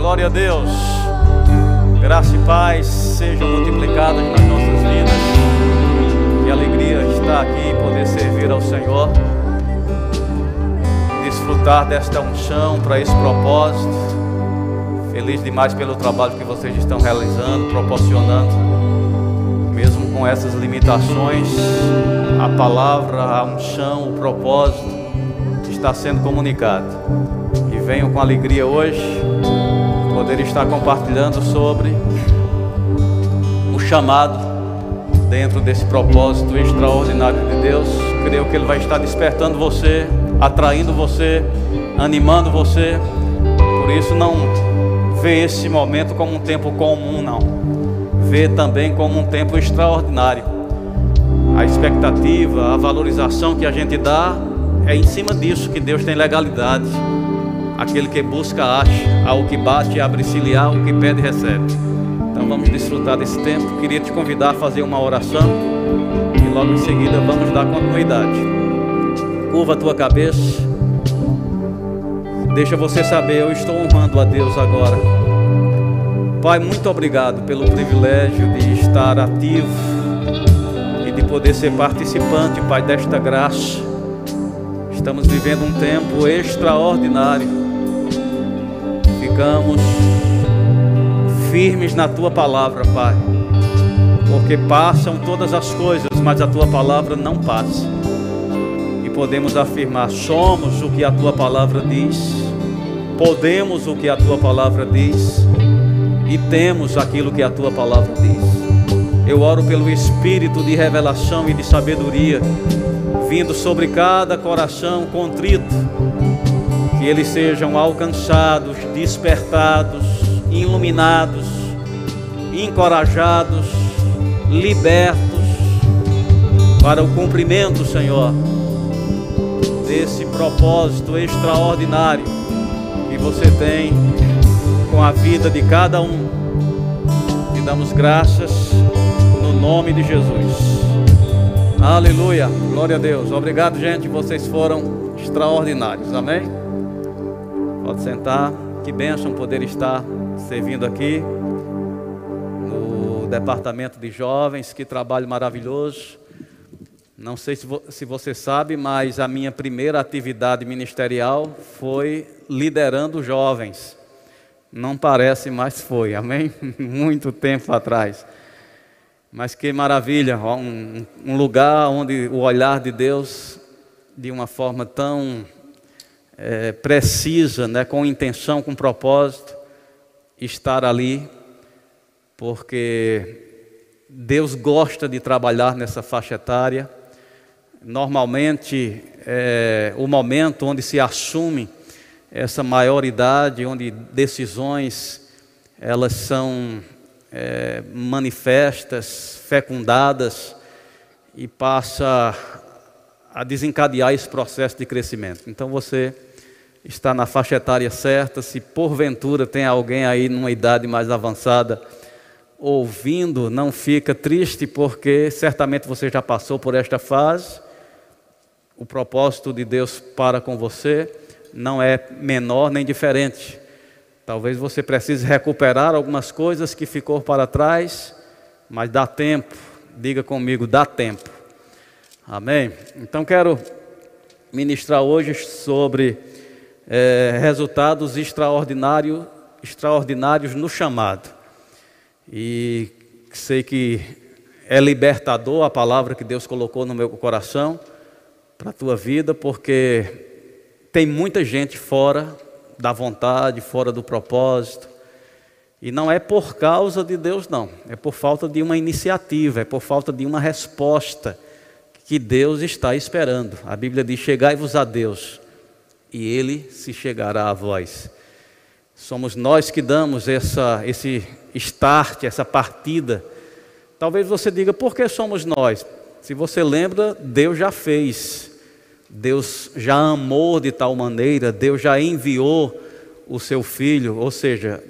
Glória a Deus. Graça e paz sejam multiplicadas nas nossas vidas. Que alegria estar aqui e poder servir ao Senhor. Desfrutar desta unção para esse propósito. Feliz demais pelo trabalho que vocês estão realizando, proporcionando. Mesmo com essas limitações, a palavra, a unção, o propósito está sendo comunicado. E venho com alegria hoje poder estar compartilhando sobre o chamado dentro desse propósito extraordinário de Deus. Creio que Ele vai estar despertando você, atraindo você, animando você. Por isso, não vê esse momento como um tempo comum, não. Vê também como um tempo extraordinário. A expectativa, a valorização que a gente dá é em cima disso que Deus tem legalidade. Aquele que busca, acha. Ao que bate, abre-se-lhe, o que pede, recebe. Então vamos desfrutar desse tempo. Queria te convidar a fazer uma oração. E logo em seguida vamos dar continuidade. Curva a tua cabeça. Deixa você saber, eu estou honrando a Deus agora. Pai, muito obrigado pelo privilégio de estar ativo e de poder ser participante, Pai, desta graça. Estamos vivendo um tempo extraordinário ficamos firmes na tua palavra, Pai. Porque passam todas as coisas, mas a tua palavra não passa. E podemos afirmar: somos o que a tua palavra diz, podemos o que a tua palavra diz e temos aquilo que a tua palavra diz. Eu oro pelo espírito de revelação e de sabedoria vindo sobre cada coração contrito que eles sejam alcançados, despertados, iluminados, encorajados, libertos para o cumprimento, Senhor, desse propósito extraordinário que você tem com a vida de cada um. Te damos graças no nome de Jesus. Aleluia, glória a Deus. Obrigado, gente. Vocês foram extraordinários. Amém. Pode sentar. Que bênção poder estar servindo aqui no departamento de jovens. Que trabalho maravilhoso. Não sei se, vo se você sabe, mas a minha primeira atividade ministerial foi liderando jovens. Não parece, mas foi, amém? Muito tempo atrás. Mas que maravilha, um, um lugar onde o olhar de Deus, de uma forma tão é, precisa, né, com intenção, com propósito, estar ali, porque Deus gosta de trabalhar nessa faixa etária. Normalmente, é o momento onde se assume essa maioridade, onde decisões elas são é, manifestas, fecundadas e passa a desencadear esse processo de crescimento. Então você está na faixa etária certa, se porventura tem alguém aí numa idade mais avançada ouvindo, não fica triste, porque certamente você já passou por esta fase. O propósito de Deus para com você não é menor nem diferente. Talvez você precise recuperar algumas coisas que ficou para trás, mas dá tempo. Diga comigo, dá tempo. Amém? Então quero ministrar hoje sobre é, resultados extraordinário, extraordinários no chamado. E sei que é libertador a palavra que Deus colocou no meu coração para a tua vida, porque tem muita gente fora da vontade, fora do propósito. E não é por causa de Deus, não. É por falta de uma iniciativa, é por falta de uma resposta que Deus está esperando. A Bíblia diz: Chegai-vos a Deus e ele se chegará a vós. Somos nós que damos essa, esse start, essa partida. Talvez você diga, por que somos nós? Se você lembra, Deus já fez, Deus já amou de tal maneira, Deus já enviou o seu filho, ou seja,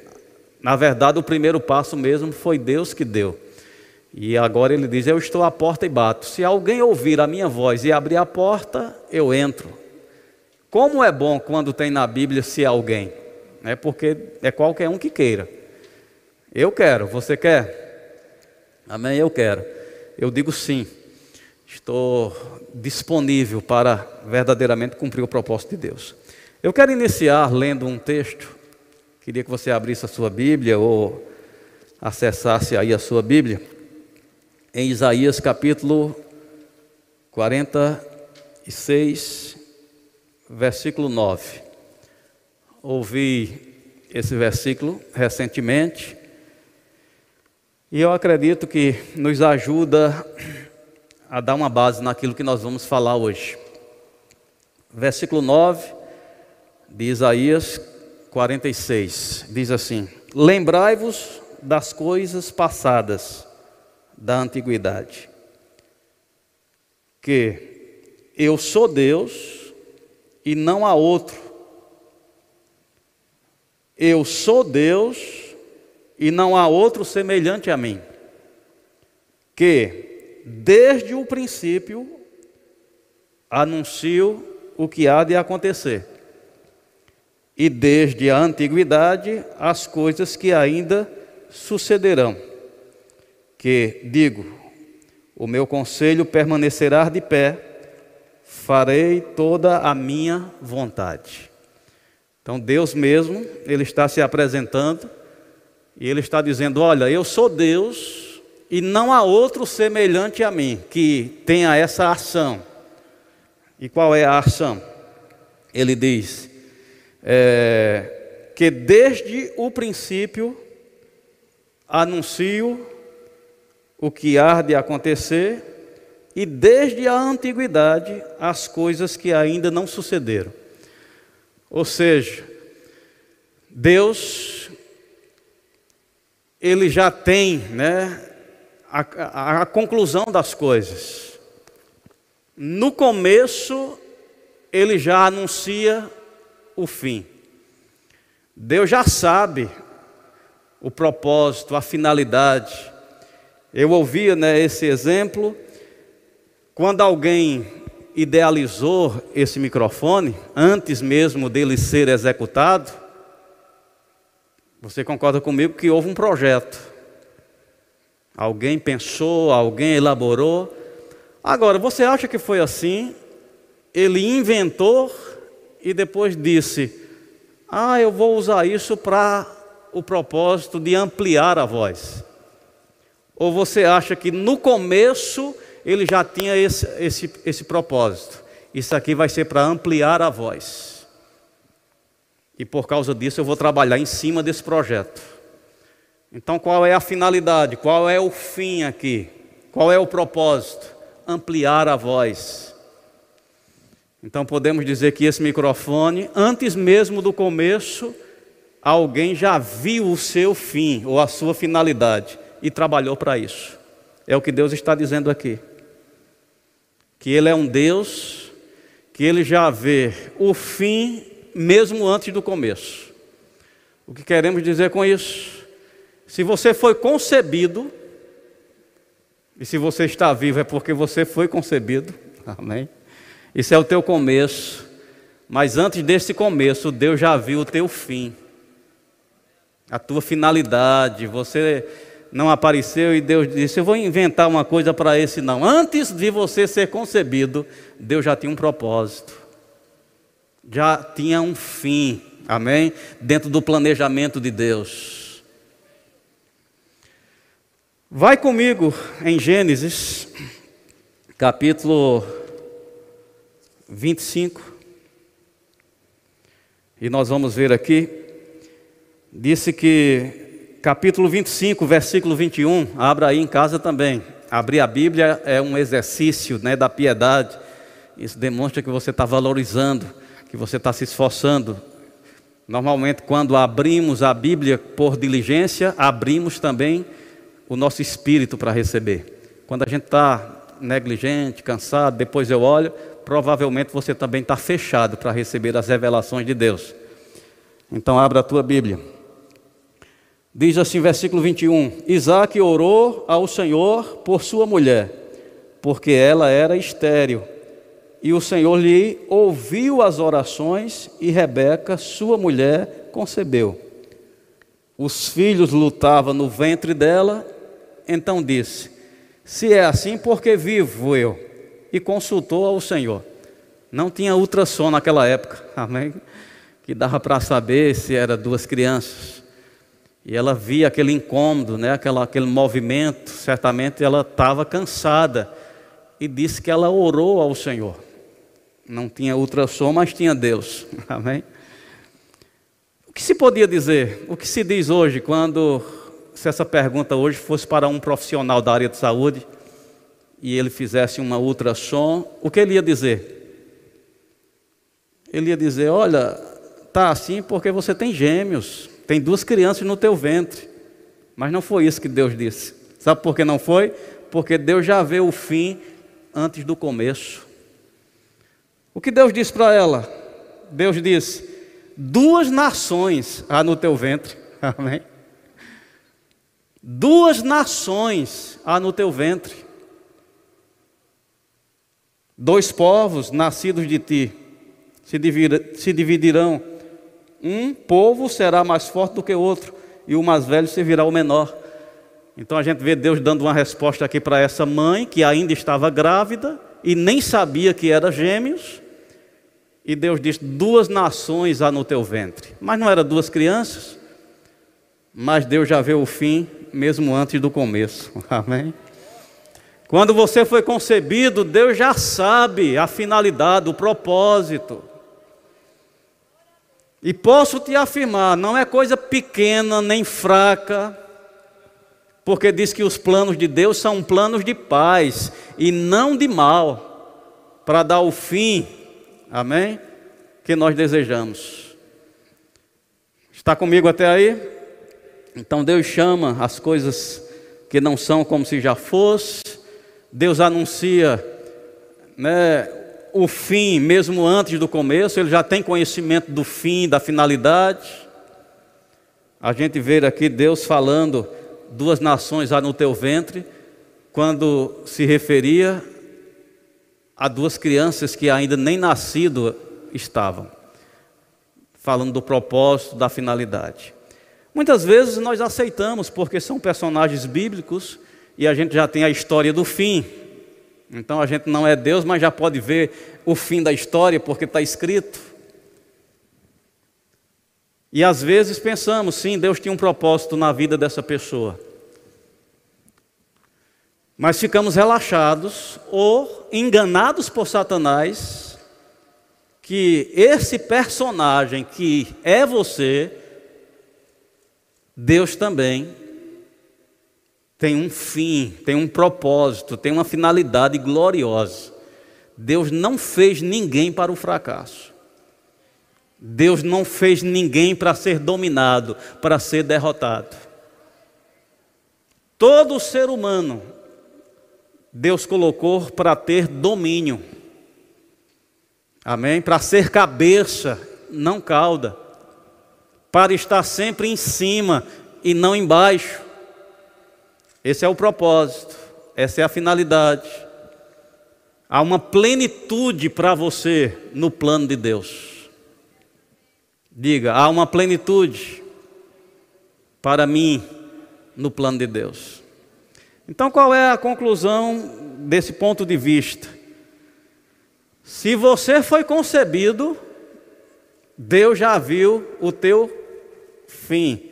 na verdade o primeiro passo mesmo foi Deus que deu. E agora ele diz: Eu estou à porta e bato. Se alguém ouvir a minha voz e abrir a porta, eu entro como é bom quando tem na Bíblia se alguém. é porque é qualquer um que queira. Eu quero, você quer? Amém? Eu quero. Eu digo sim. Estou disponível para verdadeiramente cumprir o propósito de Deus. Eu quero iniciar lendo um texto. Queria que você abrisse a sua Bíblia ou acessasse aí a sua Bíblia. Em Isaías capítulo 46, versículo 9. Ouvi esse versículo recentemente e eu acredito que nos ajuda a dar uma base naquilo que nós vamos falar hoje. Versículo 9 de Isaías 46 diz assim: Lembrai-vos das coisas passadas da antiguidade, que eu sou Deus e não há outro. Eu sou Deus e não há outro semelhante a mim. Que desde o princípio anuncio o que há de acontecer. E desde a antiguidade as coisas que ainda sucederão. Que digo, o meu conselho permanecerá de pé, farei toda a minha vontade. Então Deus mesmo, ele está se apresentando e ele está dizendo: "Olha, eu sou Deus e não há outro semelhante a mim que tenha essa ação". E qual é a ação? Ele diz: é, que desde o princípio anuncio o que há de acontecer e desde a antiguidade as coisas que ainda não sucederam. Ou seja, Deus ele já tem, né, a, a, a conclusão das coisas. No começo ele já anuncia o fim. Deus já sabe o propósito, a finalidade. Eu ouvia né, esse exemplo quando alguém idealizou esse microfone, antes mesmo dele ser executado. Você concorda comigo que houve um projeto. Alguém pensou, alguém elaborou. Agora, você acha que foi assim? Ele inventou e depois disse: Ah, eu vou usar isso para o propósito de ampliar a voz. Ou você acha que no começo ele já tinha esse, esse, esse propósito? Isso aqui vai ser para ampliar a voz. E por causa disso eu vou trabalhar em cima desse projeto. Então qual é a finalidade? Qual é o fim aqui? Qual é o propósito? Ampliar a voz. Então podemos dizer que esse microfone, antes mesmo do começo, alguém já viu o seu fim ou a sua finalidade e trabalhou para isso. É o que Deus está dizendo aqui. Que Ele é um Deus que Ele já vê o fim mesmo antes do começo. O que queremos dizer com isso? Se você foi concebido, e se você está vivo é porque você foi concebido, amém? Isso é o teu começo. Mas antes desse começo, Deus já viu o teu fim. A tua finalidade. Você não apareceu e Deus disse: Eu vou inventar uma coisa para esse não. Antes de você ser concebido, Deus já tinha um propósito. Já tinha um fim. Amém? Dentro do planejamento de Deus. Vai comigo em Gênesis, capítulo 25. E nós vamos ver aqui, disse que, capítulo 25, versículo 21, abra aí em casa também. Abrir a Bíblia é um exercício né, da piedade. Isso demonstra que você está valorizando, que você está se esforçando. Normalmente, quando abrimos a Bíblia por diligência, abrimos também o nosso espírito para receber. Quando a gente está negligente, cansado, depois eu olho, provavelmente você também está fechado para receber as revelações de Deus. Então, abra a tua Bíblia. Diz assim, versículo 21: Isaac orou ao Senhor por sua mulher, porque ela era estéril. E o Senhor lhe ouviu as orações, e Rebeca, sua mulher, concebeu. Os filhos lutavam no ventre dela, então disse: Se é assim, por que vivo eu? E consultou ao Senhor. Não tinha ultrassom naquela época, amém? Que dava para saber se era duas crianças. E ela via aquele incômodo, né? Aquela, aquele movimento, certamente ela estava cansada. E disse que ela orou ao Senhor. Não tinha ultrassom, mas tinha Deus. Amém? O que se podia dizer? O que se diz hoje quando, se essa pergunta hoje fosse para um profissional da área de saúde e ele fizesse uma ultrassom, o que ele ia dizer? Ele ia dizer: Olha, tá assim porque você tem gêmeos, tem duas crianças no teu ventre. Mas não foi isso que Deus disse. Sabe por que não foi? Porque Deus já vê o fim antes do começo. O que Deus disse para ela? Deus disse: Duas nações há no teu ventre. Amém? Duas nações há no teu ventre. Dois povos nascidos de ti se, dividirão. Um povo será mais forte do que o outro, e o mais velho servirá ao menor. Então a gente vê Deus dando uma resposta aqui para essa mãe que ainda estava grávida e nem sabia que era gêmeos. E Deus diz: Duas nações há no teu ventre. Mas não eram duas crianças? Mas Deus já vê o fim, mesmo antes do começo. Amém? Quando você foi concebido, Deus já sabe a finalidade, o propósito. E posso te afirmar, não é coisa pequena nem fraca, porque diz que os planos de Deus são planos de paz e não de mal, para dar o fim, amém? Que nós desejamos. Está comigo até aí? Então Deus chama as coisas que não são como se já fosse, Deus anuncia né, o fim mesmo antes do começo, Ele já tem conhecimento do fim, da finalidade. A gente vê aqui Deus falando duas nações há no teu ventre, quando se referia a duas crianças que ainda nem nascido estavam, falando do propósito, da finalidade. Muitas vezes nós aceitamos porque são personagens bíblicos e a gente já tem a história do fim. Então a gente não é Deus, mas já pode ver o fim da história porque está escrito. E às vezes pensamos, sim, Deus tinha um propósito na vida dessa pessoa. Mas ficamos relaxados ou enganados por Satanás que esse personagem que é você, Deus também tem um fim, tem um propósito, tem uma finalidade gloriosa. Deus não fez ninguém para o fracasso. Deus não fez ninguém para ser dominado, para ser derrotado. Todo ser humano, Deus colocou para ter domínio. Amém? Para ser cabeça, não cauda. Para estar sempre em cima e não embaixo. Esse é o propósito, essa é a finalidade. Há uma plenitude para você no plano de Deus. Diga, há uma plenitude para mim no plano de Deus. Então, qual é a conclusão desse ponto de vista? Se você foi concebido, Deus já viu o teu fim,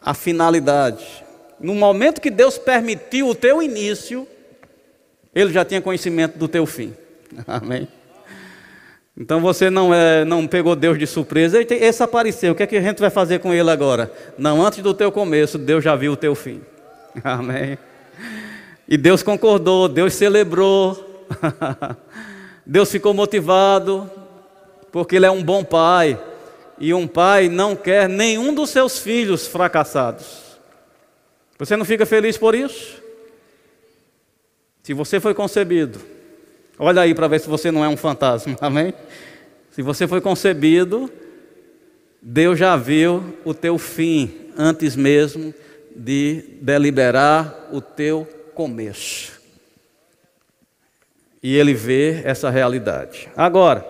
a finalidade. No momento que Deus permitiu o teu início, Ele já tinha conhecimento do teu fim. Amém? Então você não, é, não pegou Deus de surpresa. Esse apareceu, o que, é que a gente vai fazer com ele agora? Não, antes do teu começo, Deus já viu o teu fim. Amém. E Deus concordou, Deus celebrou, Deus ficou motivado, porque Ele é um bom pai. E um pai não quer nenhum dos seus filhos fracassados. Você não fica feliz por isso? Se você foi concebido Olha aí para ver se você não é um fantasma, amém? Se você foi concebido, Deus já viu o teu fim antes mesmo de deliberar o teu começo. E Ele vê essa realidade. Agora,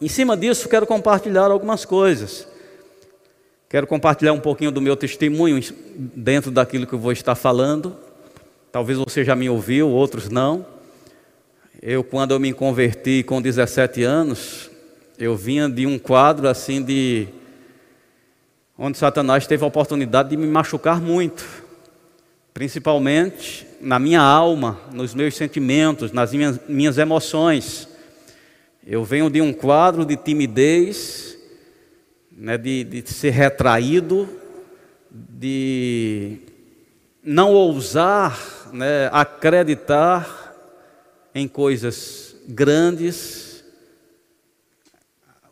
em cima disso, quero compartilhar algumas coisas. Quero compartilhar um pouquinho do meu testemunho dentro daquilo que eu vou estar falando. Talvez você já me ouviu, outros não. Eu, quando eu me converti com 17 anos, eu vinha de um quadro assim de. onde Satanás teve a oportunidade de me machucar muito, principalmente na minha alma, nos meus sentimentos, nas minhas, minhas emoções. Eu venho de um quadro de timidez, né, de, de ser retraído, de não ousar né, acreditar em coisas grandes,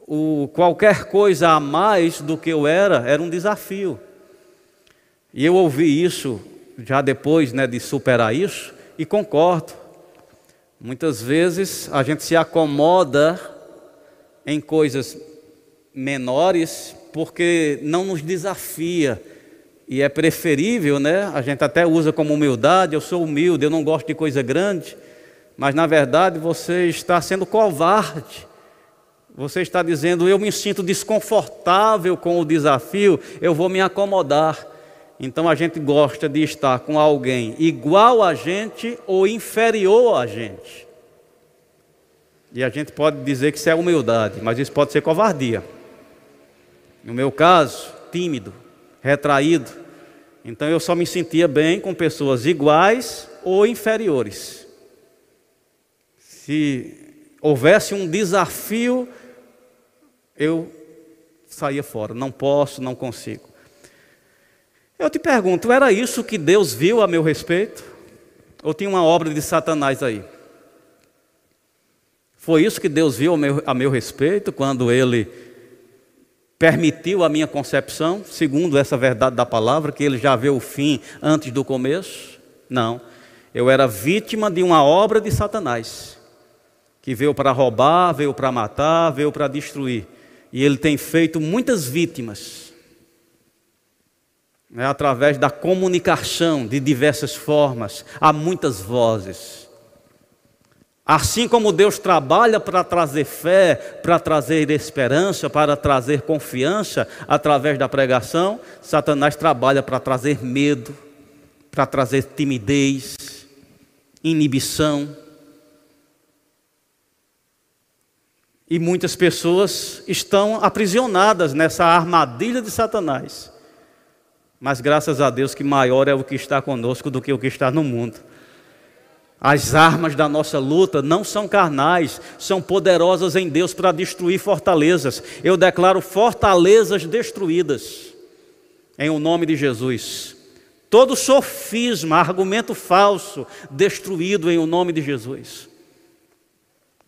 o, qualquer coisa a mais do que eu era, era um desafio. E eu ouvi isso já depois né, de superar isso, e concordo. Muitas vezes a gente se acomoda em coisas menores, porque não nos desafia. E é preferível, né? A gente até usa como humildade, eu sou humilde, eu não gosto de coisa grande, mas na verdade você está sendo covarde. Você está dizendo, eu me sinto desconfortável com o desafio, eu vou me acomodar. Então a gente gosta de estar com alguém igual a gente ou inferior a gente. E a gente pode dizer que isso é humildade, mas isso pode ser covardia. No meu caso, tímido, retraído. Então eu só me sentia bem com pessoas iguais ou inferiores. Se houvesse um desafio, eu saía fora. Não posso, não consigo. Eu te pergunto, era isso que Deus viu a meu respeito? Ou tinha uma obra de Satanás aí? Foi isso que Deus viu a meu, a meu respeito quando ele permitiu a minha concepção, segundo essa verdade da palavra, que ele já vê o fim antes do começo? Não. Eu era vítima de uma obra de Satanás, que veio para roubar, veio para matar, veio para destruir. E ele tem feito muitas vítimas. Né, através da comunicação de diversas formas, há muitas vozes. Assim como Deus trabalha para trazer fé, para trazer esperança, para trazer confiança através da pregação, Satanás trabalha para trazer medo, para trazer timidez, inibição. E muitas pessoas estão aprisionadas nessa armadilha de Satanás. Mas graças a Deus que maior é o que está conosco do que o que está no mundo. As armas da nossa luta não são carnais, são poderosas em Deus para destruir fortalezas. Eu declaro fortalezas destruídas, em o nome de Jesus. Todo sofisma, argumento falso, destruído em o nome de Jesus.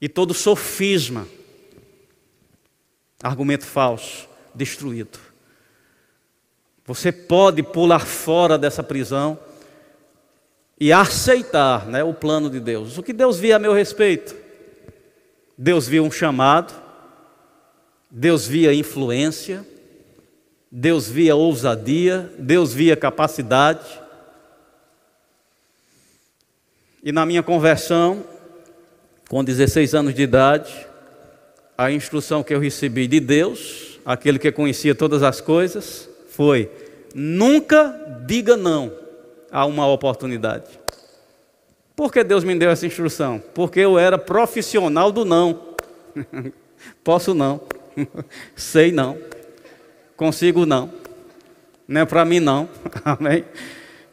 E todo sofisma, argumento falso, destruído. Você pode pular fora dessa prisão e aceitar né, o plano de Deus. O que Deus via a meu respeito? Deus via um chamado, Deus via influência, Deus via ousadia, Deus via capacidade. E na minha conversão, com 16 anos de idade, a instrução que eu recebi de Deus, aquele que conhecia todas as coisas, foi: nunca diga não a uma oportunidade. Por que Deus me deu essa instrução? Porque eu era profissional do não. Posso não. Sei não. Consigo não. Não é para mim não. Amém?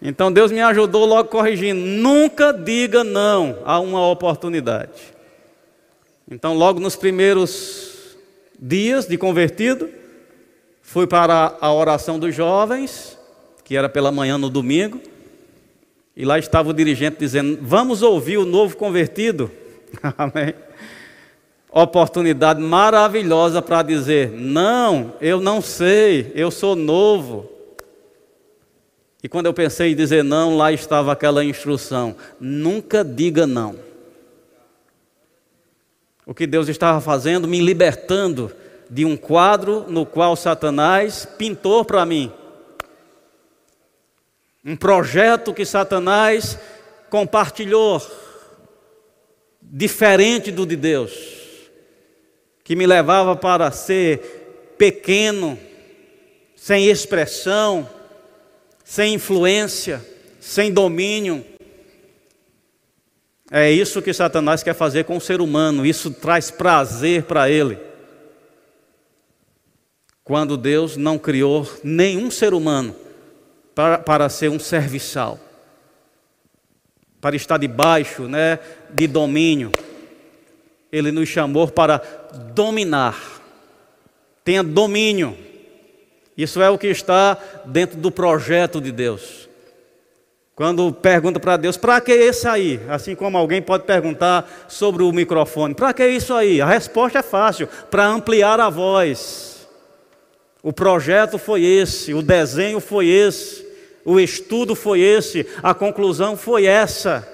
Então Deus me ajudou logo corrigindo. Nunca diga não a uma oportunidade. Então, logo nos primeiros dias de convertido, fui para a oração dos jovens, que era pela manhã no domingo. E lá estava o dirigente dizendo: Vamos ouvir o novo convertido. Amém. Oportunidade maravilhosa para dizer: Não, eu não sei, eu sou novo. E quando eu pensei em dizer não, lá estava aquela instrução: Nunca diga não. O que Deus estava fazendo, me libertando de um quadro no qual Satanás pintou para mim um projeto que Satanás compartilhou, diferente do de Deus, que me levava para ser pequeno, sem expressão, sem influência, sem domínio. É isso que Satanás quer fazer com o ser humano, isso traz prazer para ele. Quando Deus não criou nenhum ser humano para, para ser um serviçal, para estar debaixo né, de domínio, Ele nos chamou para dominar. Tenha domínio. Isso é o que está dentro do projeto de Deus. Quando pergunta para Deus, para que isso aí? Assim como alguém pode perguntar sobre o microfone, para que isso aí? A resposta é fácil: para ampliar a voz. O projeto foi esse, o desenho foi esse, o estudo foi esse, a conclusão foi essa.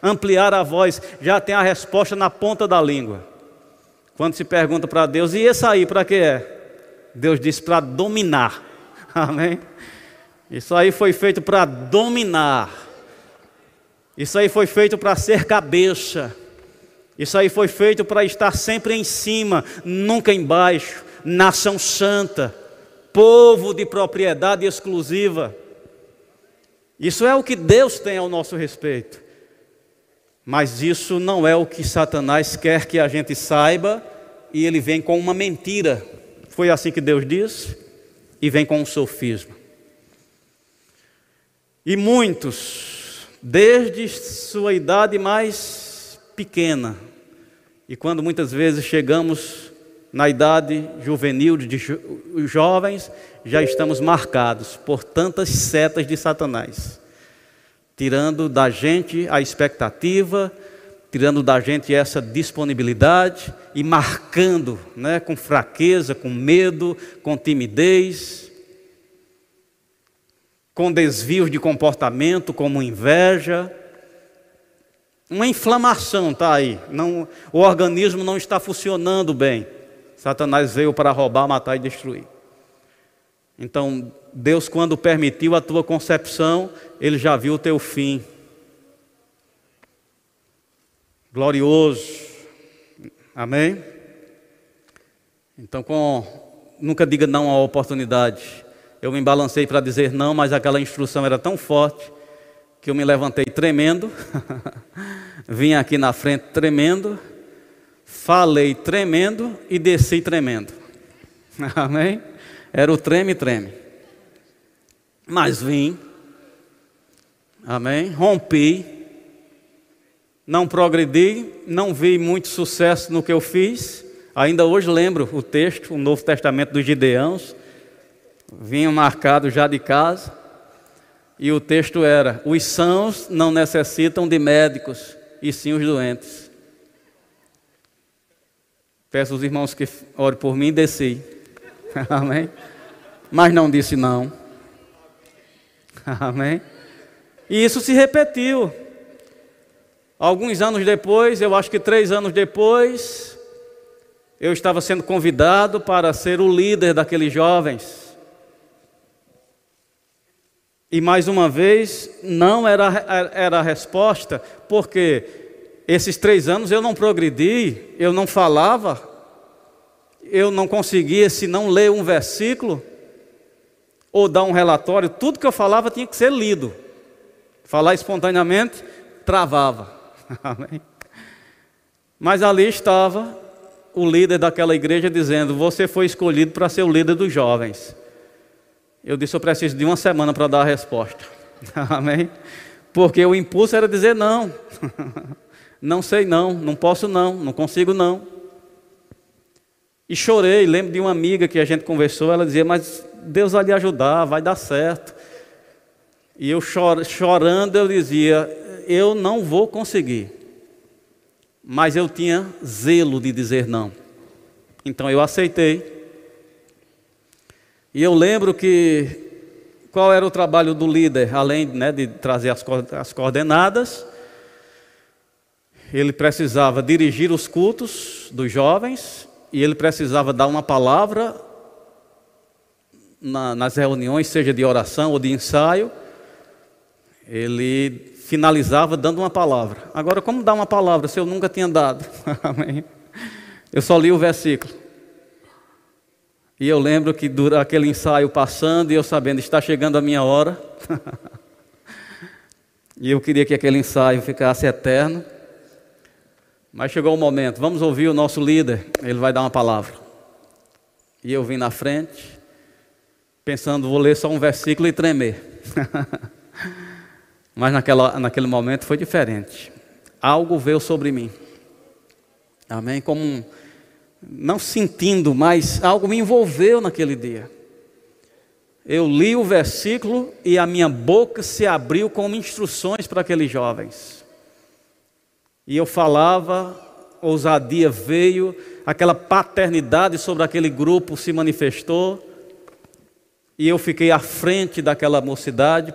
Ampliar a voz, já tem a resposta na ponta da língua. Quando se pergunta para Deus, e esse aí para que é? Deus diz para dominar. Amém? Isso aí foi feito para dominar. Isso aí foi feito para ser cabeça. Isso aí foi feito para estar sempre em cima, nunca embaixo. Nação santa, povo de propriedade exclusiva. Isso é o que Deus tem ao nosso respeito. Mas isso não é o que Satanás quer que a gente saiba, e ele vem com uma mentira. Foi assim que Deus disse, e vem com um sofisma. E muitos, desde sua idade mais pequena, e quando muitas vezes chegamos na idade juvenil de jo jovens, já estamos marcados por tantas setas de Satanás, tirando da gente a expectativa, tirando da gente essa disponibilidade e marcando né, com fraqueza, com medo, com timidez com desvios de comportamento, como inveja. Uma inflamação está aí. Não, o organismo não está funcionando bem. Satanás veio para roubar, matar e destruir. Então, Deus, quando permitiu a tua concepção, Ele já viu o teu fim. Glorioso. Amém? Então, com, nunca diga não à oportunidade. Eu me balancei para dizer não, mas aquela instrução era tão forte que eu me levantei tremendo, vim aqui na frente tremendo, falei tremendo e desci tremendo. Amém? Era o treme-treme. Mas vim, amém? Rompi, não progredi, não vi muito sucesso no que eu fiz. Ainda hoje lembro o texto, o Novo Testamento dos Gideãos, vinha marcado já de casa, e o texto era: os sãos não necessitam de médicos, e sim os doentes. Peço aos irmãos que orem por mim e desci. Amém? Mas não disse não. Amém? E isso se repetiu. Alguns anos depois, eu acho que três anos depois, eu estava sendo convidado para ser o líder daqueles jovens. E mais uma vez, não era, era a resposta, porque esses três anos eu não progredi, eu não falava, eu não conseguia, se não ler um versículo ou dar um relatório, tudo que eu falava tinha que ser lido. Falar espontaneamente travava. Mas ali estava o líder daquela igreja dizendo: Você foi escolhido para ser o líder dos jovens. Eu disse: Eu preciso de uma semana para dar a resposta. Amém? Porque o impulso era dizer não. não sei não, não posso não, não consigo não. E chorei, lembro de uma amiga que a gente conversou, ela dizia, mas Deus vai lhe ajudar, vai dar certo. E eu chor, chorando, eu dizia, eu não vou conseguir. Mas eu tinha zelo de dizer não. Então eu aceitei. E eu lembro que qual era o trabalho do líder, além né, de trazer as, as coordenadas, ele precisava dirigir os cultos dos jovens e ele precisava dar uma palavra na, nas reuniões, seja de oração ou de ensaio. Ele finalizava dando uma palavra. Agora, como dar uma palavra se eu nunca tinha dado? eu só li o versículo. E eu lembro que dura aquele ensaio passando e eu sabendo, está chegando a minha hora. e eu queria que aquele ensaio ficasse eterno. Mas chegou o momento, vamos ouvir o nosso líder, ele vai dar uma palavra. E eu vim na frente, pensando, vou ler só um versículo e tremer. Mas naquela, naquele momento foi diferente. Algo veio sobre mim. Amém? Como não sentindo, mas algo me envolveu naquele dia. Eu li o versículo e a minha boca se abriu como instruções para aqueles jovens. E eu falava, ousadia veio, aquela paternidade sobre aquele grupo se manifestou, e eu fiquei à frente daquela mocidade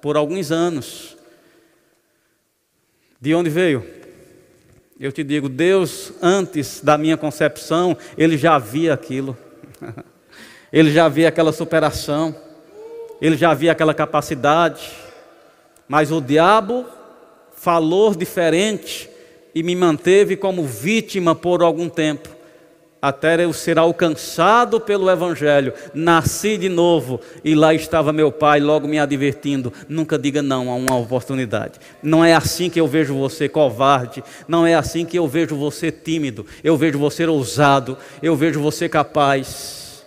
por alguns anos. De onde veio? Eu te digo, Deus, antes da minha concepção, Ele já via aquilo. Ele já via aquela superação. Ele já via aquela capacidade. Mas o diabo falou diferente e me manteve como vítima por algum tempo até eu ser alcançado pelo Evangelho, nasci de novo e lá estava meu pai logo me advertindo: nunca diga não a uma oportunidade. Não é assim que eu vejo você covarde, não é assim que eu vejo você tímido, eu vejo você ousado, eu vejo você capaz.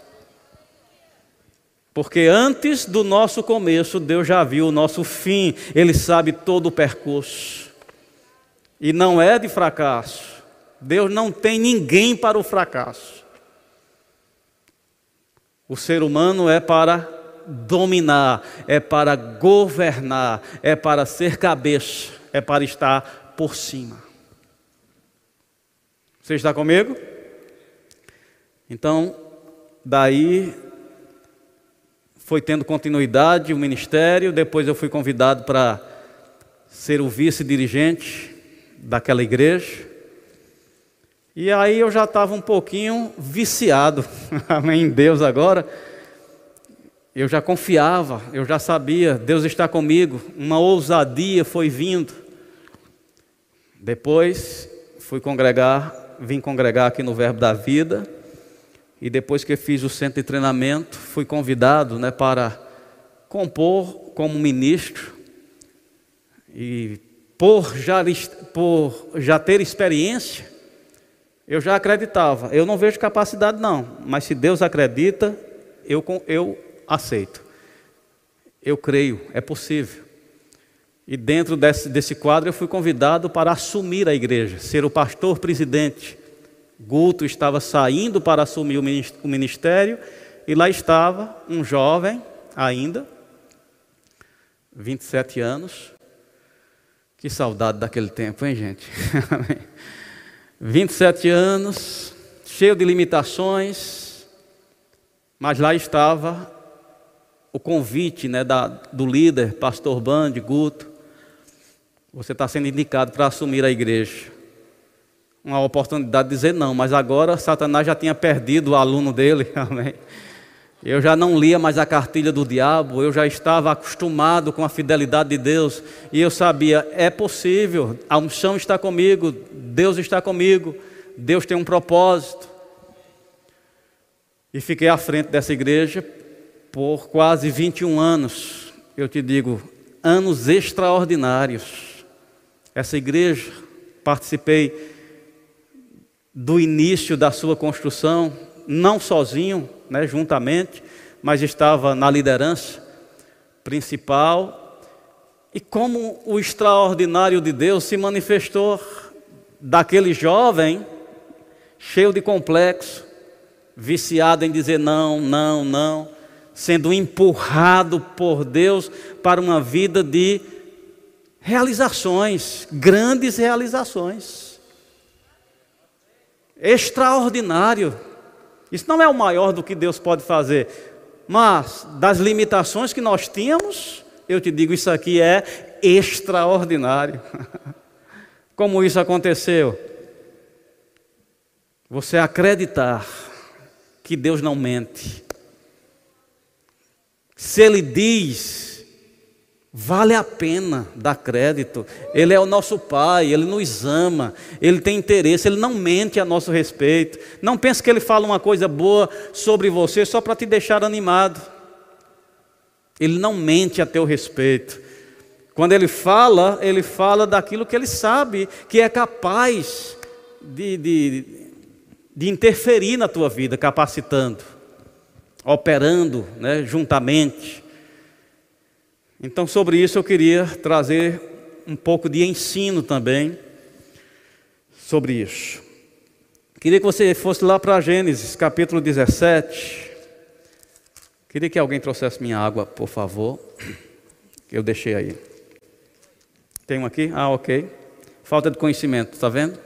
Porque antes do nosso começo, Deus já viu o nosso fim, Ele sabe todo o percurso, e não é de fracasso Deus não tem ninguém para o fracasso. O ser humano é para dominar, é para governar, é para ser cabeça, é para estar por cima. Você está comigo? Então, daí foi tendo continuidade o ministério, depois eu fui convidado para ser o vice-dirigente daquela igreja. E aí eu já estava um pouquinho viciado, em Deus agora. Eu já confiava, eu já sabia, Deus está comigo, uma ousadia foi vindo. Depois fui congregar, vim congregar aqui no Verbo da Vida, e depois que fiz o centro de treinamento, fui convidado né, para compor como ministro, e por já, por já ter experiência, eu já acreditava. Eu não vejo capacidade, não. Mas se Deus acredita, eu, eu aceito. Eu creio, é possível. E dentro desse, desse quadro eu fui convidado para assumir a igreja, ser o pastor presidente. Guto estava saindo para assumir o ministério e lá estava um jovem ainda, 27 anos. Que saudade daquele tempo, hein, gente? 27 anos, cheio de limitações, mas lá estava o convite né, da, do líder, pastor Band, Guto. Você está sendo indicado para assumir a igreja. Uma oportunidade de dizer não, mas agora Satanás já tinha perdido o aluno dele, amém. Eu já não lia mais a cartilha do diabo, eu já estava acostumado com a fidelidade de Deus e eu sabia, é possível, a unção está comigo, Deus está comigo, Deus tem um propósito. E fiquei à frente dessa igreja por quase 21 anos. Eu te digo, anos extraordinários. Essa igreja, participei do início da sua construção, não sozinho, né, juntamente, mas estava na liderança principal. E como o extraordinário de Deus se manifestou daquele jovem cheio de complexo, viciado em dizer não, não, não, sendo empurrado por Deus para uma vida de realizações, grandes realizações. Extraordinário. Isso não é o maior do que Deus pode fazer, mas das limitações que nós tínhamos, eu te digo, isso aqui é extraordinário. Como isso aconteceu? Você acreditar que Deus não mente. Se Ele diz, Vale a pena dar crédito. Ele é o nosso Pai, Ele nos ama, Ele tem interesse, Ele não mente a nosso respeito. Não pense que Ele fala uma coisa boa sobre você só para te deixar animado. Ele não mente a teu respeito. Quando Ele fala, Ele fala daquilo que Ele sabe que é capaz de, de, de interferir na tua vida, capacitando, operando né, juntamente. Então, sobre isso, eu queria trazer um pouco de ensino também sobre isso. Queria que você fosse lá para Gênesis, capítulo 17. Queria que alguém trouxesse minha água, por favor. Eu deixei aí. Tem um aqui? Ah, ok. Falta de conhecimento, está vendo?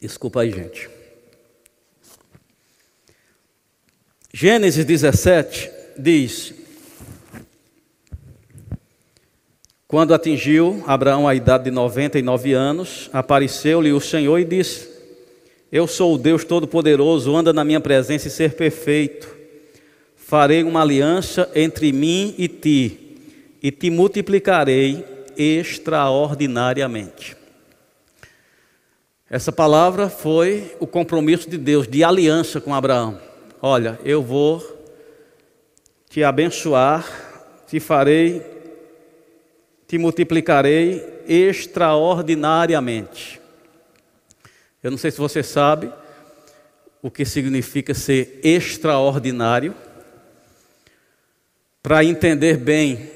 Desculpa aí, gente. Gênesis 17 diz: Quando atingiu Abraão a idade de 99 anos, apareceu-lhe o Senhor e disse: Eu sou o Deus Todo-Poderoso, anda na minha presença e ser perfeito. Farei uma aliança entre mim e ti, e te multiplicarei extraordinariamente. Essa palavra foi o compromisso de Deus de aliança com Abraão. Olha, eu vou te abençoar, te farei, te multiplicarei extraordinariamente. Eu não sei se você sabe o que significa ser extraordinário. Para entender bem,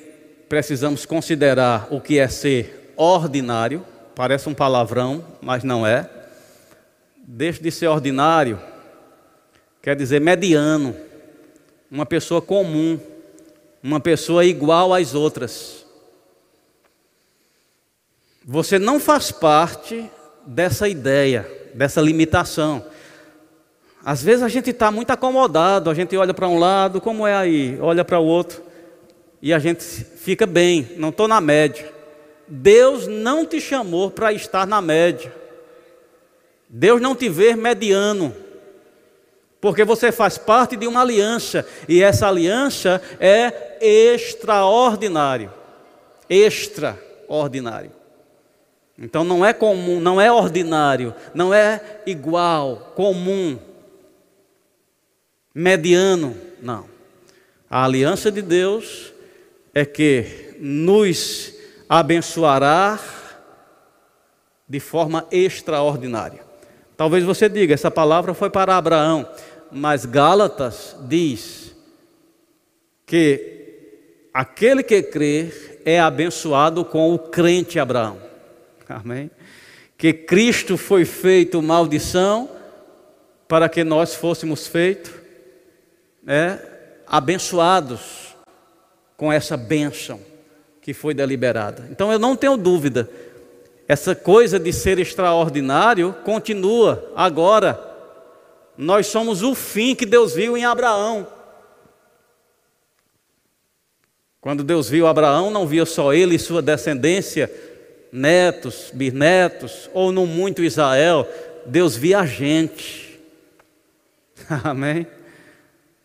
precisamos considerar o que é ser ordinário. Parece um palavrão, mas não é. Deixe de ser ordinário quer dizer mediano, uma pessoa comum, uma pessoa igual às outras. Você não faz parte dessa ideia, dessa limitação. Às vezes a gente está muito acomodado, a gente olha para um lado, como é aí, olha para o outro, e a gente fica bem, não estou na média. Deus não te chamou para estar na média. Deus não te vê mediano. Porque você faz parte de uma aliança, e essa aliança é extraordinário. Extraordinário. Então não é comum, não é ordinário, não é igual, comum, mediano, não. A aliança de Deus é que nos abençoará de forma extraordinária. Talvez você diga, essa palavra foi para Abraão mas Gálatas diz que aquele que crê é abençoado com o crente Abraão. Amém? Que Cristo foi feito maldição para que nós fôssemos feitos é, abençoados com essa bênção que foi deliberada. Então eu não tenho dúvida, essa coisa de ser extraordinário continua agora nós somos o fim que Deus viu em Abraão. Quando Deus viu Abraão, não via só ele e sua descendência, netos, bisnetos, ou no muito Israel, Deus via a gente. Amém?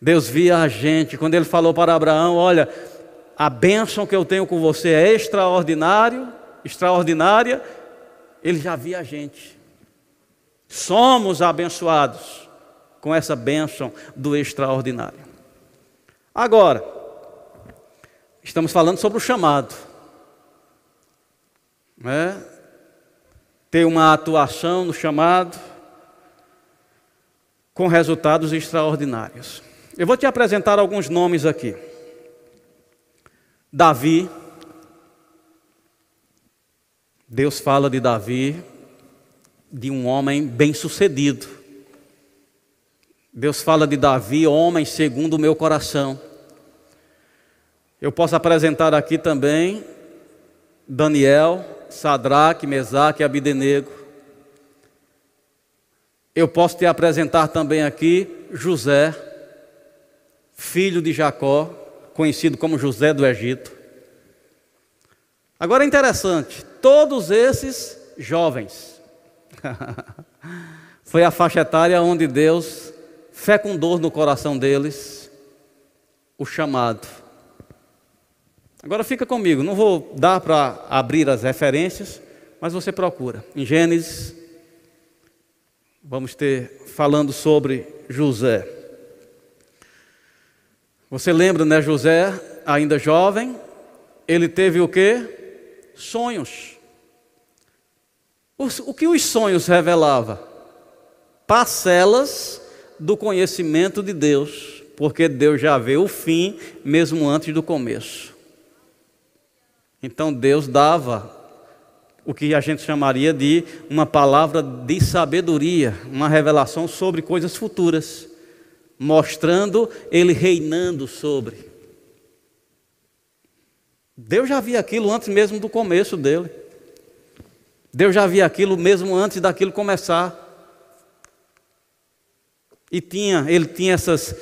Deus via a gente. Quando ele falou para Abraão: Olha, a bênção que eu tenho com você é extraordinário, extraordinária, ele já via a gente. Somos abençoados com essa bênção do extraordinário. Agora, estamos falando sobre o chamado. Né? Ter uma atuação no chamado com resultados extraordinários. Eu vou te apresentar alguns nomes aqui. Davi. Deus fala de Davi, de um homem bem-sucedido. Deus fala de Davi, homem segundo o meu coração. Eu posso apresentar aqui também Daniel, Sadraque, Mesaque e Abidenego. Eu posso te apresentar também aqui José, filho de Jacó, conhecido como José do Egito. Agora é interessante, todos esses jovens. Foi a faixa etária onde Deus fecundou no coração deles o chamado. Agora fica comigo, não vou dar para abrir as referências, mas você procura. Em Gênesis, vamos ter falando sobre José. Você lembra, né, José, ainda jovem, ele teve o que? Sonhos. O que os sonhos revelavam? Parcelas do conhecimento de Deus, porque Deus já vê o fim mesmo antes do começo. Então Deus dava o que a gente chamaria de uma palavra de sabedoria, uma revelação sobre coisas futuras, mostrando Ele reinando sobre. Deus já via aquilo antes mesmo do começo dele. Deus já via aquilo mesmo antes daquilo começar. E tinha, ele tinha essas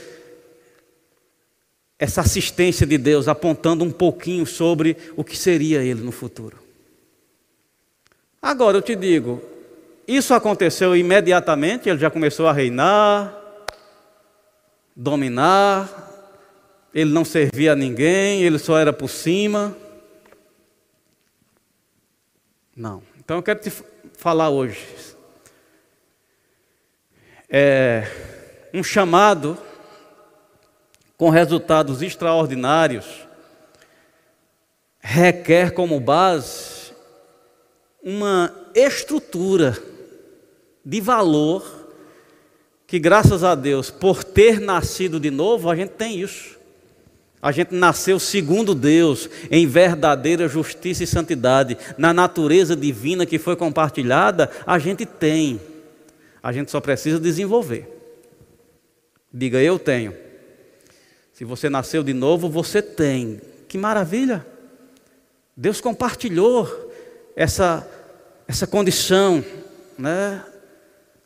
essa assistência de Deus apontando um pouquinho sobre o que seria ele no futuro. Agora eu te digo, isso aconteceu imediatamente, ele já começou a reinar, dominar, ele não servia a ninguém, ele só era por cima. Não. Então eu quero te falar hoje. É um chamado com resultados extraordinários requer como base uma estrutura de valor que, graças a Deus, por ter nascido de novo, a gente tem isso. A gente nasceu segundo Deus, em verdadeira justiça e santidade, na natureza divina que foi compartilhada, a gente tem. A gente só precisa desenvolver. Diga, eu tenho. Se você nasceu de novo, você tem. Que maravilha! Deus compartilhou essa essa condição, né?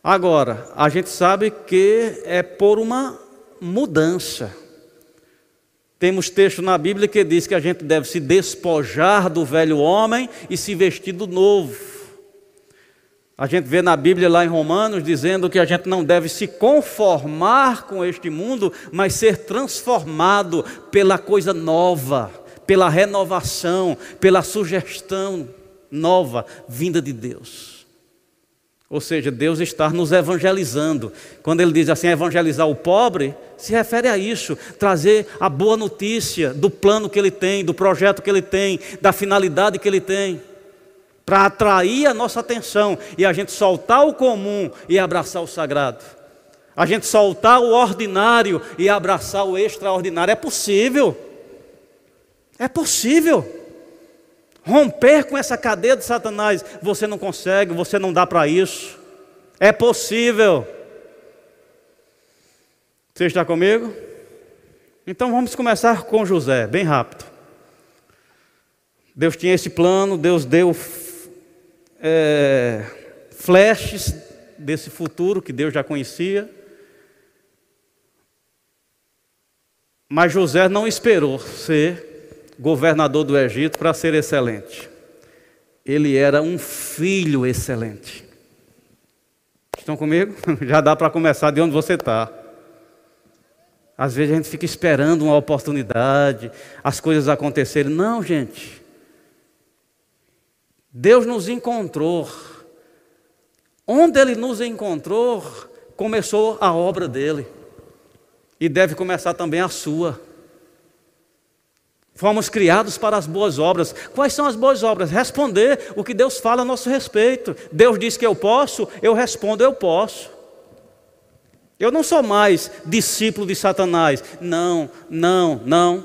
Agora, a gente sabe que é por uma mudança. Temos texto na Bíblia que diz que a gente deve se despojar do velho homem e se vestir do novo. A gente vê na Bíblia lá em Romanos dizendo que a gente não deve se conformar com este mundo, mas ser transformado pela coisa nova, pela renovação, pela sugestão nova vinda de Deus. Ou seja, Deus está nos evangelizando. Quando ele diz assim, evangelizar o pobre, se refere a isso, trazer a boa notícia do plano que ele tem, do projeto que ele tem, da finalidade que ele tem, para atrair a nossa atenção e a gente soltar o comum e abraçar o sagrado. A gente soltar o ordinário e abraçar o extraordinário. É possível. É possível. Romper com essa cadeia de Satanás, você não consegue, você não dá para isso. É possível. Você está comigo? Então vamos começar com José, bem rápido. Deus tinha esse plano, Deus deu é, flashes desse futuro que Deus já conhecia. Mas José não esperou ser governador do Egito para ser excelente. Ele era um filho excelente. Estão comigo? Já dá para começar de onde você está. Às vezes a gente fica esperando uma oportunidade, as coisas acontecerem. Não, gente. Deus nos encontrou. Onde Ele nos encontrou, começou a obra dele. E deve começar também a sua. Fomos criados para as boas obras. Quais são as boas obras? Responder o que Deus fala a nosso respeito. Deus diz que eu posso, eu respondo, eu posso. Eu não sou mais discípulo de Satanás. Não, não, não.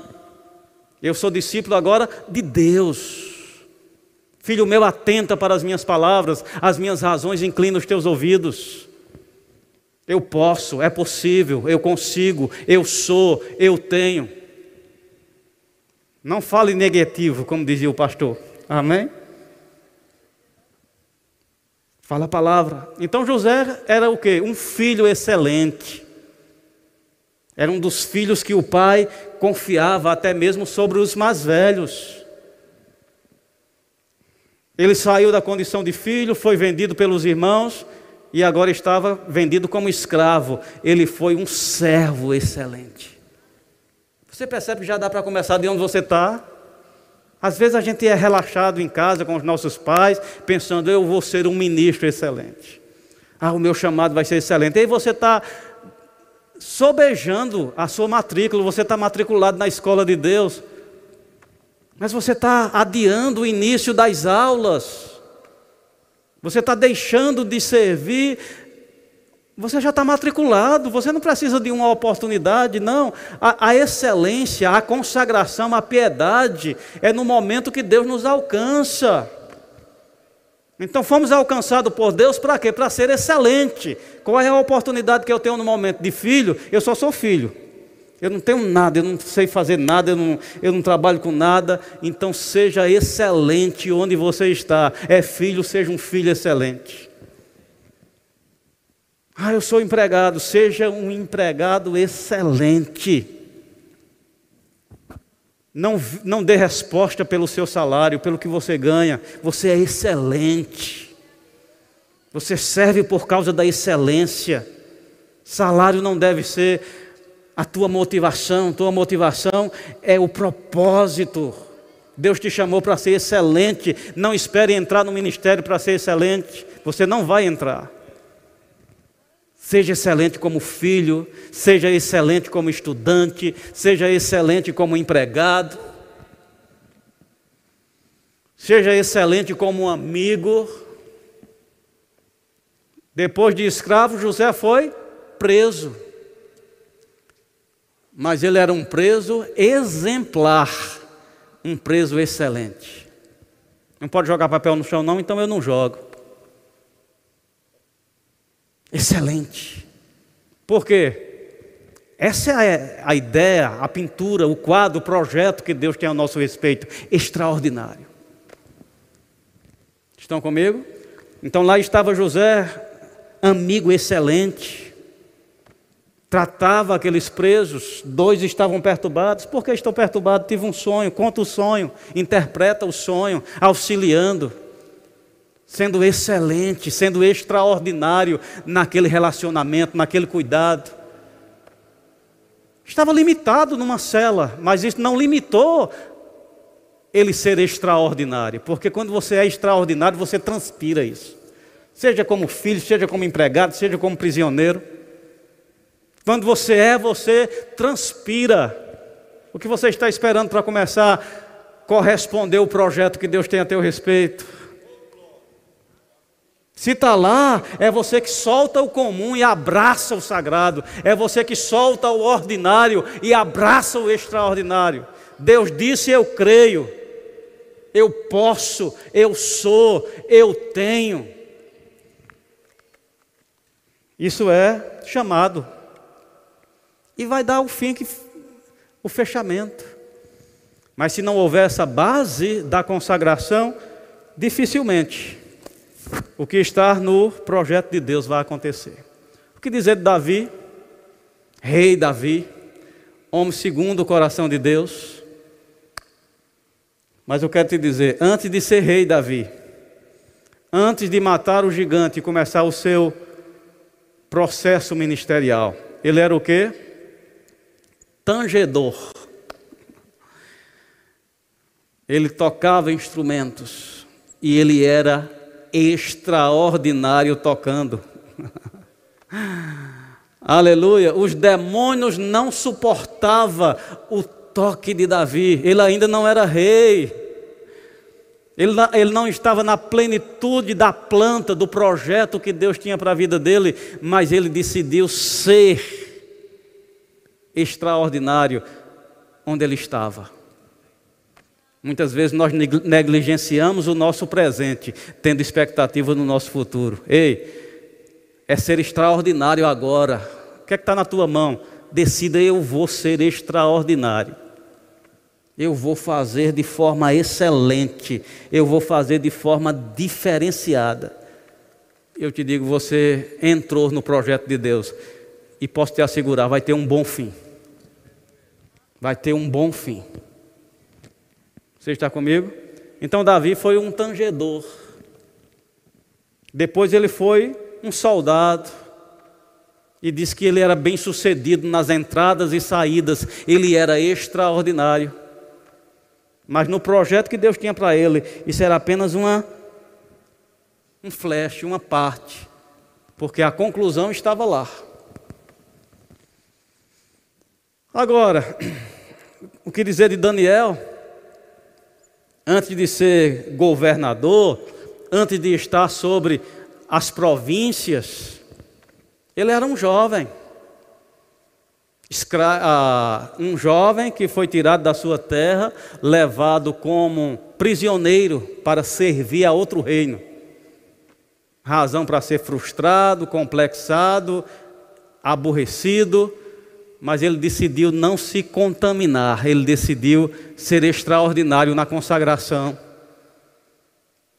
Eu sou discípulo agora de Deus. Filho meu, atenta para as minhas palavras, as minhas razões, inclina os teus ouvidos. Eu posso, é possível, eu consigo, eu sou, eu tenho. Não fale negativo, como dizia o pastor. Amém? Fala a palavra. Então José era o quê? Um filho excelente. Era um dos filhos que o pai confiava até mesmo sobre os mais velhos. Ele saiu da condição de filho, foi vendido pelos irmãos e agora estava vendido como escravo. Ele foi um servo excelente. Você percebe que já dá para começar de onde você está? Às vezes a gente é relaxado em casa com os nossos pais, pensando, eu vou ser um ministro excelente. Ah, o meu chamado vai ser excelente. E aí você está sobejando a sua matrícula, você está matriculado na escola de Deus, mas você está adiando o início das aulas, você está deixando de servir você já está matriculado, você não precisa de uma oportunidade, não. A, a, excelência, a consagração, a piedade é no momento que Deus nos alcança. Então fomos alcançados por Deus para quê? Para ser excelente. Qual é a oportunidade que eu tenho no momento de filho? Eu só sou filho. Eu não tenho nada, eu não sei fazer nada, eu não, eu não trabalho com nada. Então seja excelente onde você está. É filho, seja um filho excelente. Ah, eu sou empregado, seja um empregado excelente. Não, não dê resposta pelo seu salário, pelo que você ganha. Você é excelente. Você serve por causa da excelência. Salário não deve ser a tua motivação. Tua motivação é o propósito. Deus te chamou para ser excelente. Não espere entrar no ministério para ser excelente. Você não vai entrar. Seja excelente como filho, seja excelente como estudante, seja excelente como empregado, seja excelente como amigo. Depois de escravo, José foi preso. Mas ele era um preso exemplar, um preso excelente. Não pode jogar papel no chão, não, então eu não jogo excelente. Por quê? Essa é a ideia, a pintura, o quadro, o projeto que Deus tem a nosso respeito. Extraordinário. Estão comigo? Então lá estava José, amigo excelente, tratava aqueles presos, dois estavam perturbados. Por que estão perturbados? Tive um sonho, conta o sonho, interpreta o sonho, auxiliando sendo excelente, sendo extraordinário naquele relacionamento, naquele cuidado. Estava limitado numa cela, mas isso não limitou ele ser extraordinário, porque quando você é extraordinário, você transpira isso. Seja como filho, seja como empregado, seja como prisioneiro. Quando você é, você transpira. O que você está esperando para começar a corresponder o projeto que Deus tem a teu respeito? Se está lá, é você que solta o comum e abraça o sagrado, é você que solta o ordinário e abraça o extraordinário. Deus disse: Eu creio, eu posso, eu sou, eu tenho. Isso é chamado. E vai dar o fim, que, o fechamento. Mas se não houver essa base da consagração, dificilmente o que está no projeto de Deus vai acontecer. O que dizer de Davi, rei Davi, homem segundo o coração de Deus? Mas eu quero te dizer, antes de ser rei Davi, antes de matar o gigante e começar o seu processo ministerial, ele era o quê? Tangedor. Ele tocava instrumentos e ele era extraordinário tocando. Aleluia. Os demônios não suportavam o toque de Davi. Ele ainda não era rei. Ele, ele não estava na plenitude da planta, do projeto que Deus tinha para a vida dele, mas ele decidiu ser extraordinário onde ele estava. Muitas vezes nós negligenciamos o nosso presente, tendo expectativa no nosso futuro. Ei, é ser extraordinário agora. O que é que está na tua mão? Decida, eu vou ser extraordinário. Eu vou fazer de forma excelente. Eu vou fazer de forma diferenciada. Eu te digo, você entrou no projeto de Deus. E posso te assegurar, vai ter um bom fim. Vai ter um bom fim. Você está comigo? Então Davi foi um tangedor. Depois ele foi um soldado. E diz que ele era bem sucedido nas entradas e saídas, ele era extraordinário. Mas no projeto que Deus tinha para ele, isso era apenas uma um flash, uma parte, porque a conclusão estava lá. Agora, o que dizer de Daniel? Antes de ser governador, antes de estar sobre as províncias, ele era um jovem. Um jovem que foi tirado da sua terra, levado como prisioneiro para servir a outro reino. Razão para ser frustrado, complexado, aborrecido, mas ele decidiu não se contaminar, ele decidiu ser extraordinário na consagração.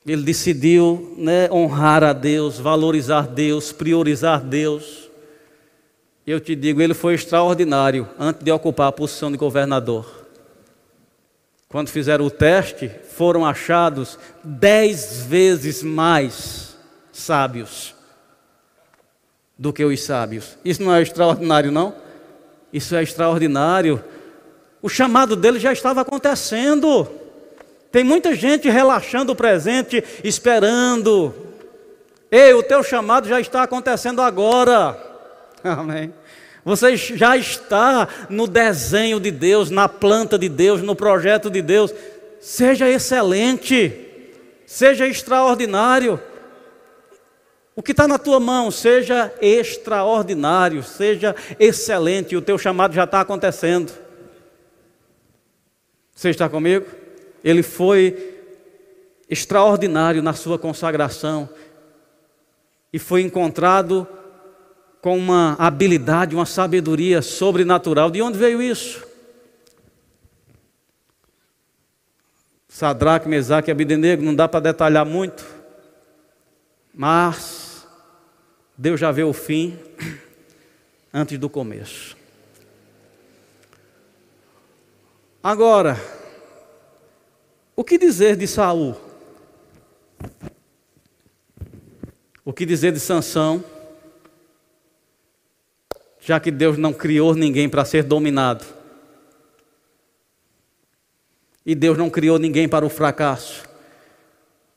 Ele decidiu né, honrar a Deus, valorizar Deus, priorizar Deus. Eu te digo, ele foi extraordinário antes de ocupar a posição de governador. Quando fizeram o teste, foram achados dez vezes mais sábios do que os sábios. Isso não é extraordinário, não? Isso é extraordinário. O chamado dele já estava acontecendo. Tem muita gente relaxando o presente, esperando. Ei, o teu chamado já está acontecendo agora. Amém. Você já está no desenho de Deus, na planta de Deus, no projeto de Deus. Seja excelente, seja extraordinário. O que está na tua mão, seja extraordinário, seja excelente, o teu chamado já está acontecendo. Você está comigo? Ele foi extraordinário na sua consagração e foi encontrado com uma habilidade, uma sabedoria sobrenatural. De onde veio isso? Sadraque, Mesaque e Abidenego, não dá para detalhar muito, mas Deus já vê o fim antes do começo. Agora, o que dizer de Saul? O que dizer de Sansão? Já que Deus não criou ninguém para ser dominado. E Deus não criou ninguém para o fracasso.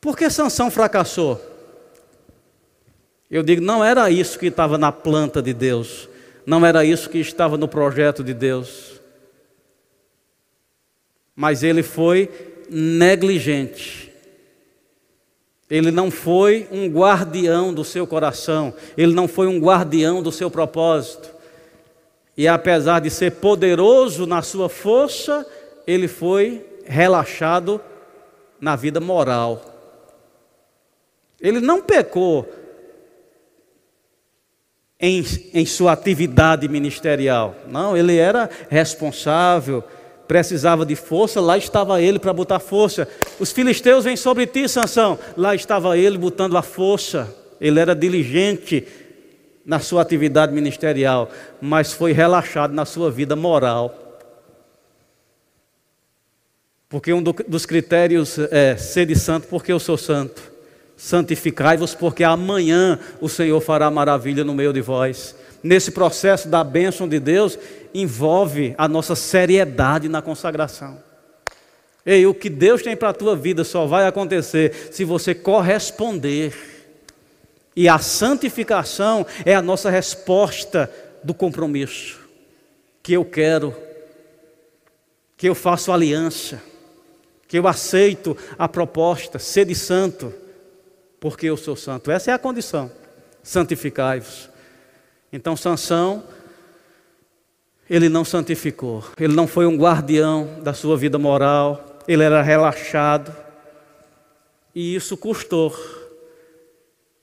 Por que Sansão fracassou? Eu digo, não era isso que estava na planta de Deus. Não era isso que estava no projeto de Deus. Mas ele foi negligente. Ele não foi um guardião do seu coração, ele não foi um guardião do seu propósito. E apesar de ser poderoso na sua força, ele foi relaxado na vida moral. Ele não pecou em, em sua atividade ministerial, não, ele era responsável, precisava de força, lá estava ele para botar força. Os filisteus vêm sobre ti, Sansão. Lá estava ele botando a força. Ele era diligente na sua atividade ministerial, mas foi relaxado na sua vida moral. Porque um dos critérios é ser santo, porque eu sou santo. Santificai-vos, porque amanhã o Senhor fará maravilha no meio de vós. Nesse processo da bênção de Deus, envolve a nossa seriedade na consagração. Ei, o que Deus tem para a tua vida só vai acontecer se você corresponder. E a santificação é a nossa resposta do compromisso. Que eu quero, que eu faço aliança, que eu aceito a proposta, sede santo, porque eu sou santo. Essa é a condição. Santificai-vos. Então, Sansão ele não santificou, ele não foi um guardião da sua vida moral, ele era relaxado, e isso custou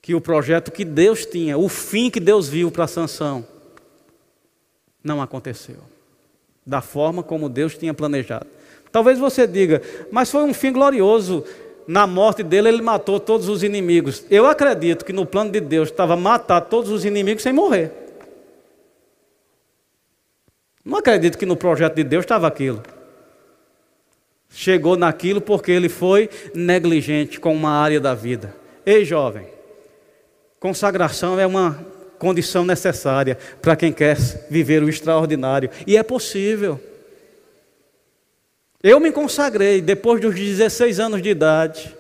que o projeto que Deus tinha, o fim que Deus viu para Sansão, não aconteceu, da forma como Deus tinha planejado. Talvez você diga, mas foi um fim glorioso. Na morte dele, ele matou todos os inimigos. Eu acredito que no plano de Deus estava matar todos os inimigos sem morrer. Não acredito que no projeto de Deus estava aquilo. Chegou naquilo porque ele foi negligente com uma área da vida. Ei, jovem, consagração é uma condição necessária para quem quer viver o extraordinário. E é possível. Eu me consagrei depois dos 16 anos de idade.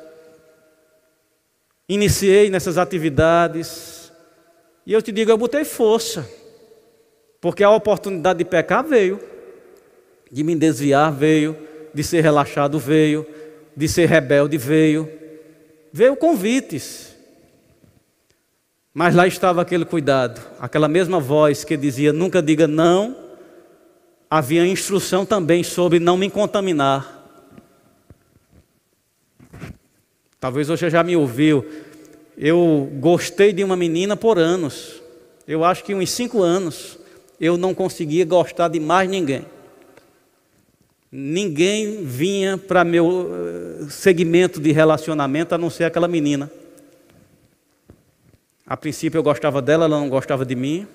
Iniciei nessas atividades. E eu te digo, eu botei força. Porque a oportunidade de pecar veio, de me desviar veio, de ser relaxado veio, de ser rebelde veio. Veio convites. Mas lá estava aquele cuidado, aquela mesma voz que dizia: nunca diga não. Havia instrução também sobre não me contaminar. Talvez você já me ouviu. Eu gostei de uma menina por anos. Eu acho que uns cinco anos eu não conseguia gostar de mais ninguém. Ninguém vinha para meu eh, segmento de relacionamento a não ser aquela menina. A princípio eu gostava dela, ela não gostava de mim.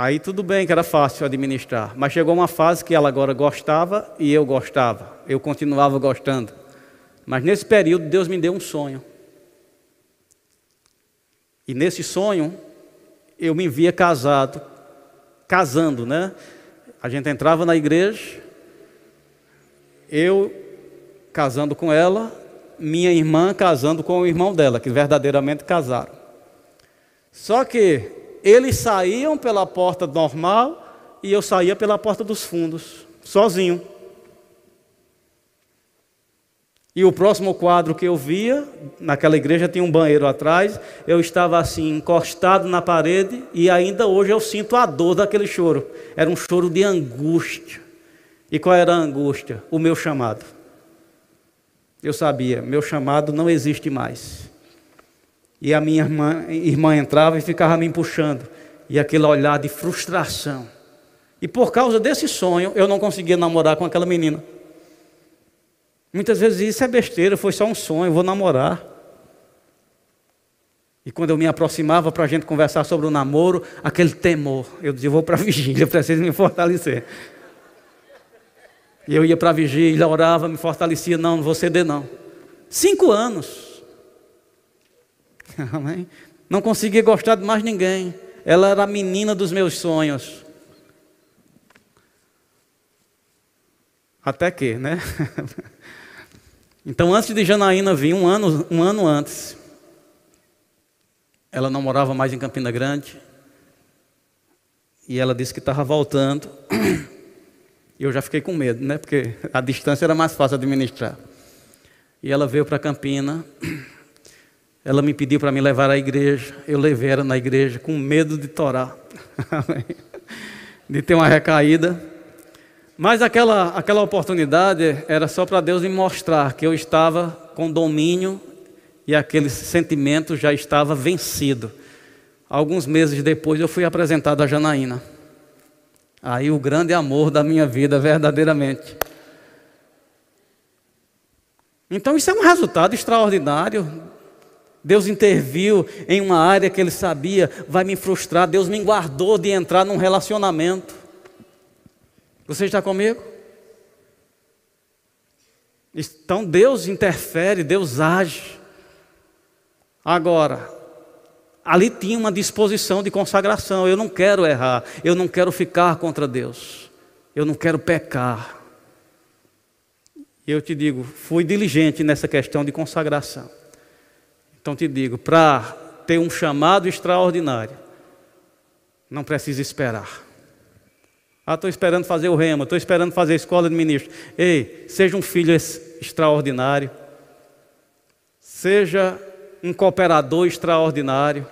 Aí tudo bem que era fácil administrar, mas chegou uma fase que ela agora gostava e eu gostava. Eu continuava gostando. Mas nesse período Deus me deu um sonho. E nesse sonho eu me via casado, casando, né? A gente entrava na igreja, eu casando com ela, minha irmã casando com o irmão dela, que verdadeiramente casaram. Só que eles saíam pela porta normal e eu saía pela porta dos fundos, sozinho. E o próximo quadro que eu via, naquela igreja tinha um banheiro atrás, eu estava assim, encostado na parede, e ainda hoje eu sinto a dor daquele choro. Era um choro de angústia. E qual era a angústia? O meu chamado. Eu sabia, meu chamado não existe mais. E a minha irmã, irmã entrava e ficava me puxando. E aquele olhar de frustração. E por causa desse sonho, eu não conseguia namorar com aquela menina. Muitas vezes isso é besteira, foi só um sonho, vou namorar. E quando eu me aproximava para a gente conversar sobre o namoro, aquele temor, eu dizia, vou para a vigília, preciso me fortalecer. E eu ia para a vigília, orava, me fortalecia, não, não vou ceder não. Cinco anos. Amém? Não conseguia gostar de mais ninguém. Ela era a menina dos meus sonhos. Até que, né? Então, antes de Janaína vir, um ano, um ano antes, ela não morava mais em Campina Grande. E ela disse que estava voltando. E eu já fiquei com medo, né? Porque a distância era mais fácil administrar. E ela veio para Campina. Ela me pediu para me levar à igreja. Eu levei ela na igreja com medo de torar. de ter uma recaída. Mas aquela, aquela oportunidade era só para Deus me mostrar que eu estava com domínio e aquele sentimento já estava vencido. Alguns meses depois eu fui apresentado a Janaína. Aí o grande amor da minha vida, verdadeiramente. Então isso é um resultado extraordinário. Deus interviu em uma área que ele sabia vai me frustrar. Deus me guardou de entrar num relacionamento. Você está comigo? Então Deus interfere, Deus age. Agora, ali tinha uma disposição de consagração. Eu não quero errar, eu não quero ficar contra Deus, eu não quero pecar. Eu te digo, fui diligente nessa questão de consagração. Então te digo, para ter um chamado extraordinário, não precisa esperar. Ah, estou esperando fazer o rema, estou esperando fazer a escola de ministro. Ei, seja um filho extraordinário, seja um cooperador extraordinário.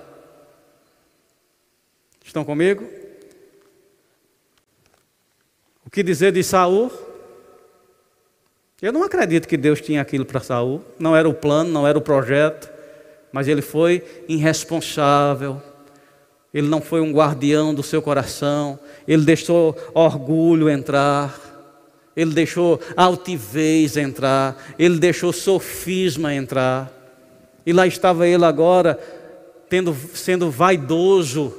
Estão comigo? O que dizer de Saul? Eu não acredito que Deus tinha aquilo para Saul. Não era o plano, não era o projeto, mas ele foi irresponsável. Ele não foi um guardião do seu coração. Ele deixou orgulho entrar. Ele deixou altivez entrar. Ele deixou sofisma entrar. E lá estava ele agora, tendo, sendo vaidoso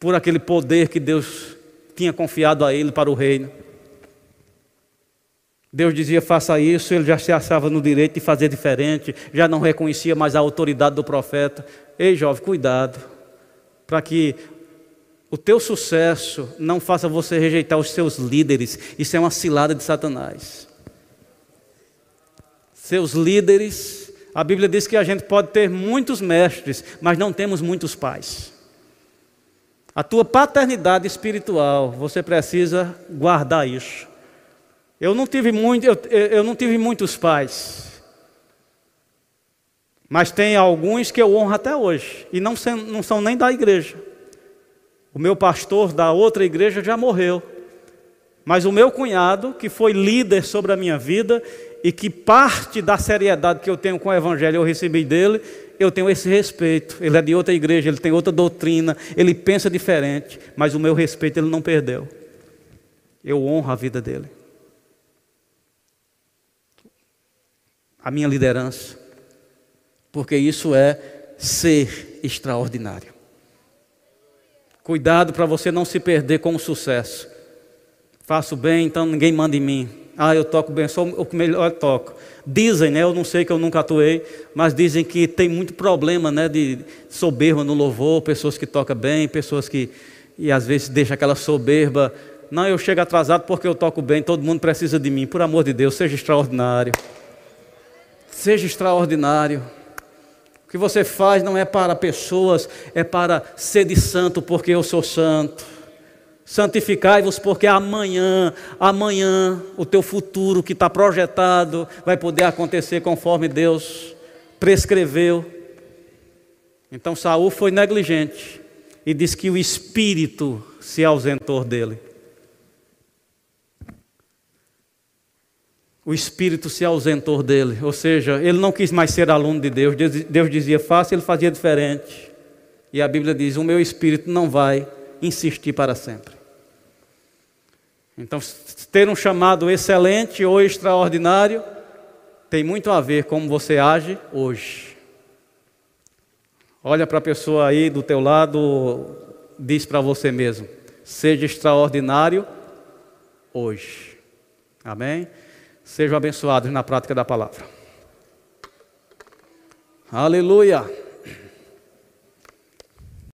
por aquele poder que Deus tinha confiado a ele para o reino. Deus dizia faça isso, ele já se achava no direito de fazer diferente, já não reconhecia mais a autoridade do profeta. Ei, jovem, cuidado, para que o teu sucesso não faça você rejeitar os seus líderes. Isso é uma cilada de Satanás. Seus líderes, a Bíblia diz que a gente pode ter muitos mestres, mas não temos muitos pais. A tua paternidade espiritual, você precisa guardar isso. Eu não tive, muito, eu, eu não tive muitos pais, mas tem alguns que eu honro até hoje, e não, não são nem da igreja. O meu pastor da outra igreja já morreu. Mas o meu cunhado, que foi líder sobre a minha vida e que parte da seriedade que eu tenho com o evangelho eu recebi dele, eu tenho esse respeito. Ele é de outra igreja, ele tem outra doutrina, ele pensa diferente, mas o meu respeito ele não perdeu. Eu honro a vida dele. A minha liderança. Porque isso é ser extraordinário. Cuidado para você não se perder com o sucesso. Faço bem, então ninguém manda em mim. Ah, eu toco bem, sou o que melhor toco. Dizem, né? Eu não sei que eu nunca atuei, mas dizem que tem muito problema, né? De soberba no louvor, pessoas que tocam bem, pessoas que e às vezes deixa aquela soberba. Não, eu chego atrasado porque eu toco bem, todo mundo precisa de mim. Por amor de Deus, seja extraordinário. Seja extraordinário que você faz não é para pessoas, é para ser de santo, porque eu sou santo. Santificai-vos, porque amanhã, amanhã, o teu futuro que está projetado vai poder acontecer conforme Deus prescreveu. Então Saul foi negligente e diz que o espírito se ausentou dele. O espírito se ausentou dele, ou seja, ele não quis mais ser aluno de Deus. Deus dizia faça, ele fazia diferente. E a Bíblia diz: o meu espírito não vai insistir para sempre. Então, ter um chamado excelente ou extraordinário tem muito a ver com como você age hoje. Olha para a pessoa aí do teu lado, diz para você mesmo: seja extraordinário hoje. Amém? Sejam abençoados na prática da palavra. Aleluia.